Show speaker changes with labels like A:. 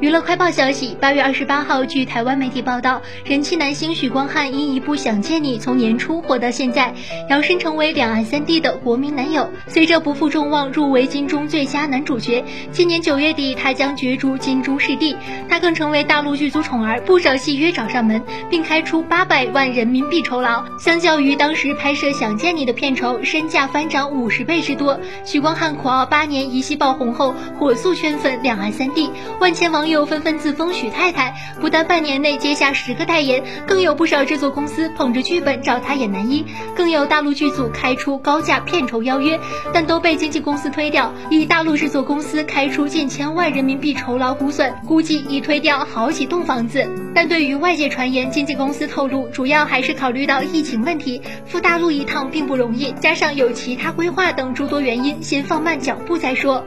A: 娱乐快报消息：八月二十八号，据台湾媒体报道，人气男星许光汉因一部《想见你》从年初火到现在，摇身成为两岸三地的国民男友。随着不负众望入围金钟最佳男主角，今年九月底他将角逐金钟视帝。他更成为大陆剧组宠儿，不少戏约找上门，并开出八百万人民币酬劳。相较于当时拍摄《想见你》的片酬，身价翻涨五十倍之多。许光汉苦熬八年，一戏爆红后，火速圈粉两岸三地，万千。网友纷纷自封许太太，不但半年内接下十个代言，更有不少制作公司捧着剧本找她演男一，更有大陆剧组开出高价片酬邀约，但都被经纪公司推掉。以大陆制作公司开出近千万人民币酬劳估算，估计已推掉好几栋房子。但对于外界传言，经纪公司透露，主要还是考虑到疫情问题，赴大陆一趟并不容易，加上有其他规划等诸多原因，先放慢脚步再说。